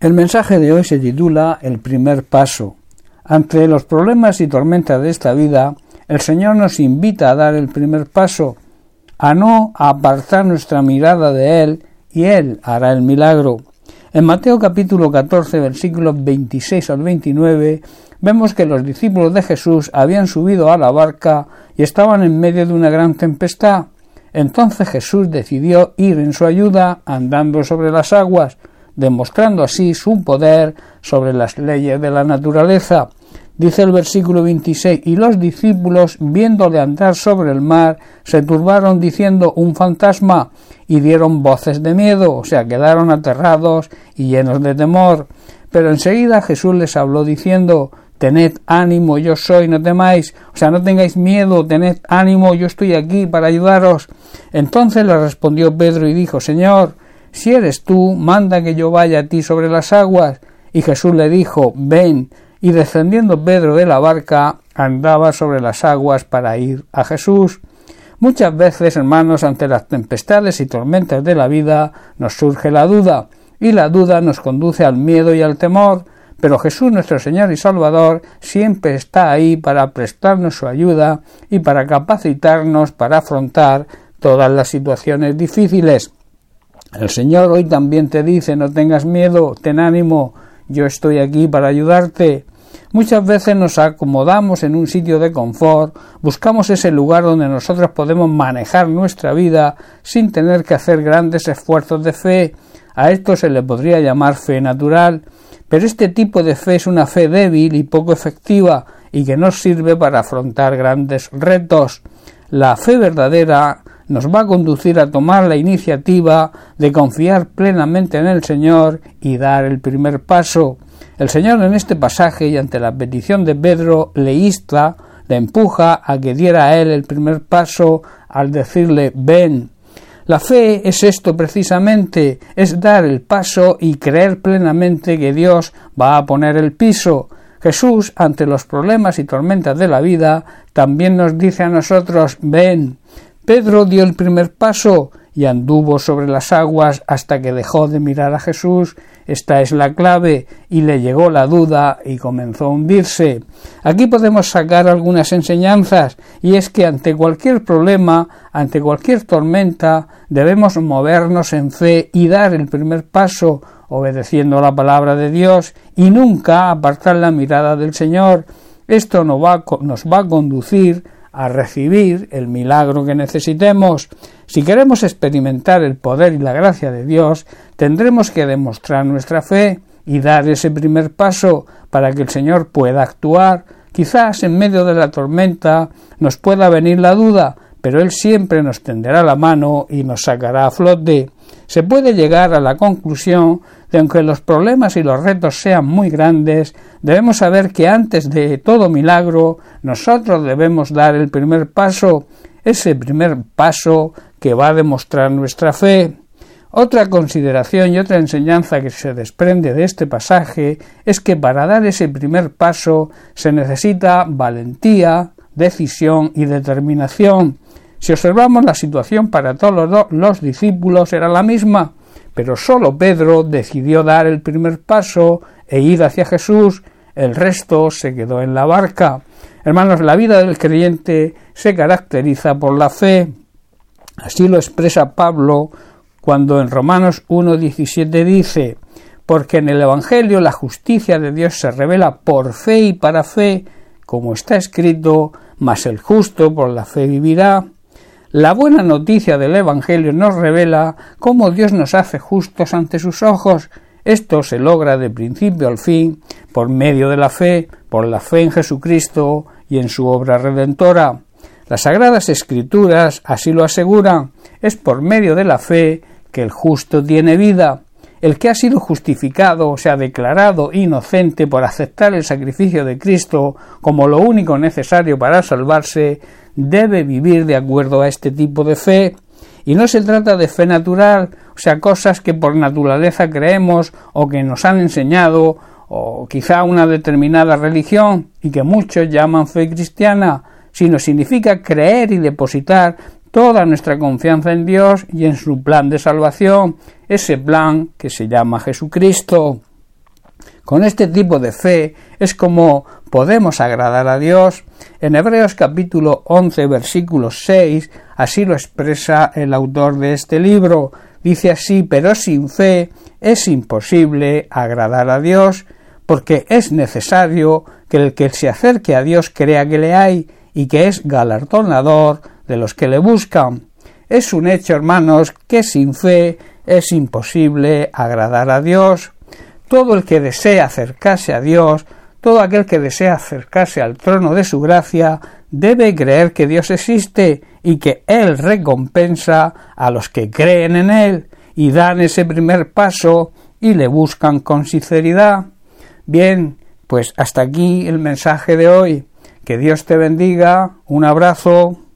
El mensaje de hoy se titula El primer paso. Ante los problemas y tormentas de esta vida, el Señor nos invita a dar el primer paso, a no apartar nuestra mirada de Él, y Él hará el milagro. En Mateo capítulo 14, versículos 26 al 29, vemos que los discípulos de Jesús habían subido a la barca y estaban en medio de una gran tempestad. Entonces Jesús decidió ir en su ayuda andando sobre las aguas, demostrando así su poder sobre las leyes de la naturaleza. Dice el versículo 26, y los discípulos, viéndole andar sobre el mar, se turbaron diciendo un fantasma, y dieron voces de miedo, o sea, quedaron aterrados y llenos de temor. Pero enseguida Jesús les habló diciendo, tened ánimo, yo soy, no temáis, o sea, no tengáis miedo, tened ánimo, yo estoy aquí para ayudaros. Entonces le respondió Pedro y dijo, Señor, si eres tú, manda que yo vaya a ti sobre las aguas. Y Jesús le dijo, ven. Y descendiendo Pedro de la barca, andaba sobre las aguas para ir a Jesús. Muchas veces, hermanos, ante las tempestades y tormentas de la vida, nos surge la duda, y la duda nos conduce al miedo y al temor, pero Jesús nuestro Señor y Salvador siempre está ahí para prestarnos su ayuda y para capacitarnos para afrontar todas las situaciones difíciles. El Señor hoy también te dice no tengas miedo, ten ánimo, yo estoy aquí para ayudarte. Muchas veces nos acomodamos en un sitio de confort, buscamos ese lugar donde nosotros podemos manejar nuestra vida sin tener que hacer grandes esfuerzos de fe. A esto se le podría llamar fe natural, pero este tipo de fe es una fe débil y poco efectiva y que no sirve para afrontar grandes retos. La fe verdadera nos va a conducir a tomar la iniciativa de confiar plenamente en el Señor y dar el primer paso. El Señor en este pasaje y ante la petición de Pedro le insta, le empuja a que diera a él el primer paso al decirle ven. La fe es esto precisamente, es dar el paso y creer plenamente que Dios va a poner el piso. Jesús, ante los problemas y tormentas de la vida, también nos dice a nosotros ven. Pedro dio el primer paso y anduvo sobre las aguas hasta que dejó de mirar a Jesús. Esta es la clave y le llegó la duda y comenzó a hundirse. Aquí podemos sacar algunas enseñanzas y es que ante cualquier problema, ante cualquier tormenta, debemos movernos en fe y dar el primer paso obedeciendo la palabra de Dios y nunca apartar la mirada del Señor. Esto nos va, a conducir a recibir el milagro que necesitemos. Si queremos experimentar el poder y la gracia de Dios, tendremos que demostrar nuestra fe y dar ese primer paso para que el Señor pueda actuar. Quizás en medio de la tormenta nos pueda venir la duda, pero Él siempre nos tenderá la mano y nos sacará a flote. Se puede llegar a la conclusión de aunque los problemas y los retos sean muy grandes, debemos saber que antes de todo milagro nosotros debemos dar el primer paso, ese primer paso que va a demostrar nuestra fe. Otra consideración y otra enseñanza que se desprende de este pasaje es que para dar ese primer paso se necesita valentía, decisión y determinación. Si observamos la situación para todos los, discípulos era la misma, pero solo Pedro decidió dar el primer paso e ir hacia Jesús, el resto se quedó en la barca. Hermanos, la vida del creyente se caracteriza por la fe. Así lo expresa Pablo cuando en Romanos 1.17 dice, porque en el Evangelio la justicia de Dios se revela por fe y para fe, como está escrito, mas el justo por la fe vivirá. La buena noticia del Evangelio nos revela cómo Dios nos hace justos ante sus ojos. Esto se logra de principio al fin por medio de la fe, por la fe en Jesucristo y en su obra redentora. Las sagradas escrituras así lo aseguran. Es por medio de la fe que el justo tiene vida. El que ha sido justificado, o sea, declarado inocente por aceptar el sacrificio de Cristo como lo único necesario para salvarse, debe vivir de acuerdo a este tipo de fe. Y no se trata de fe natural, o sea, cosas que por naturaleza creemos o que nos han enseñado, o quizá una determinada religión y que muchos llaman fe cristiana, sino significa creer y depositar toda nuestra confianza en Dios y en su plan de salvación, ese plan que se llama Jesucristo. Con este tipo de fe es como podemos agradar a Dios. En Hebreos capítulo 11 versículo 6 así lo expresa el autor de este libro. Dice así, pero sin fe es imposible agradar a Dios, porque es necesario que el que se acerque a Dios crea que le hay y que es galardonador de los que le buscan. Es un hecho, hermanos, que sin fe es imposible agradar a Dios. Todo el que desea acercarse a Dios, todo aquel que desea acercarse al trono de su gracia, debe creer que Dios existe y que Él recompensa a los que creen en Él y dan ese primer paso y le buscan con sinceridad. Bien, pues hasta aquí el mensaje de hoy. Que Dios te bendiga. Un abrazo.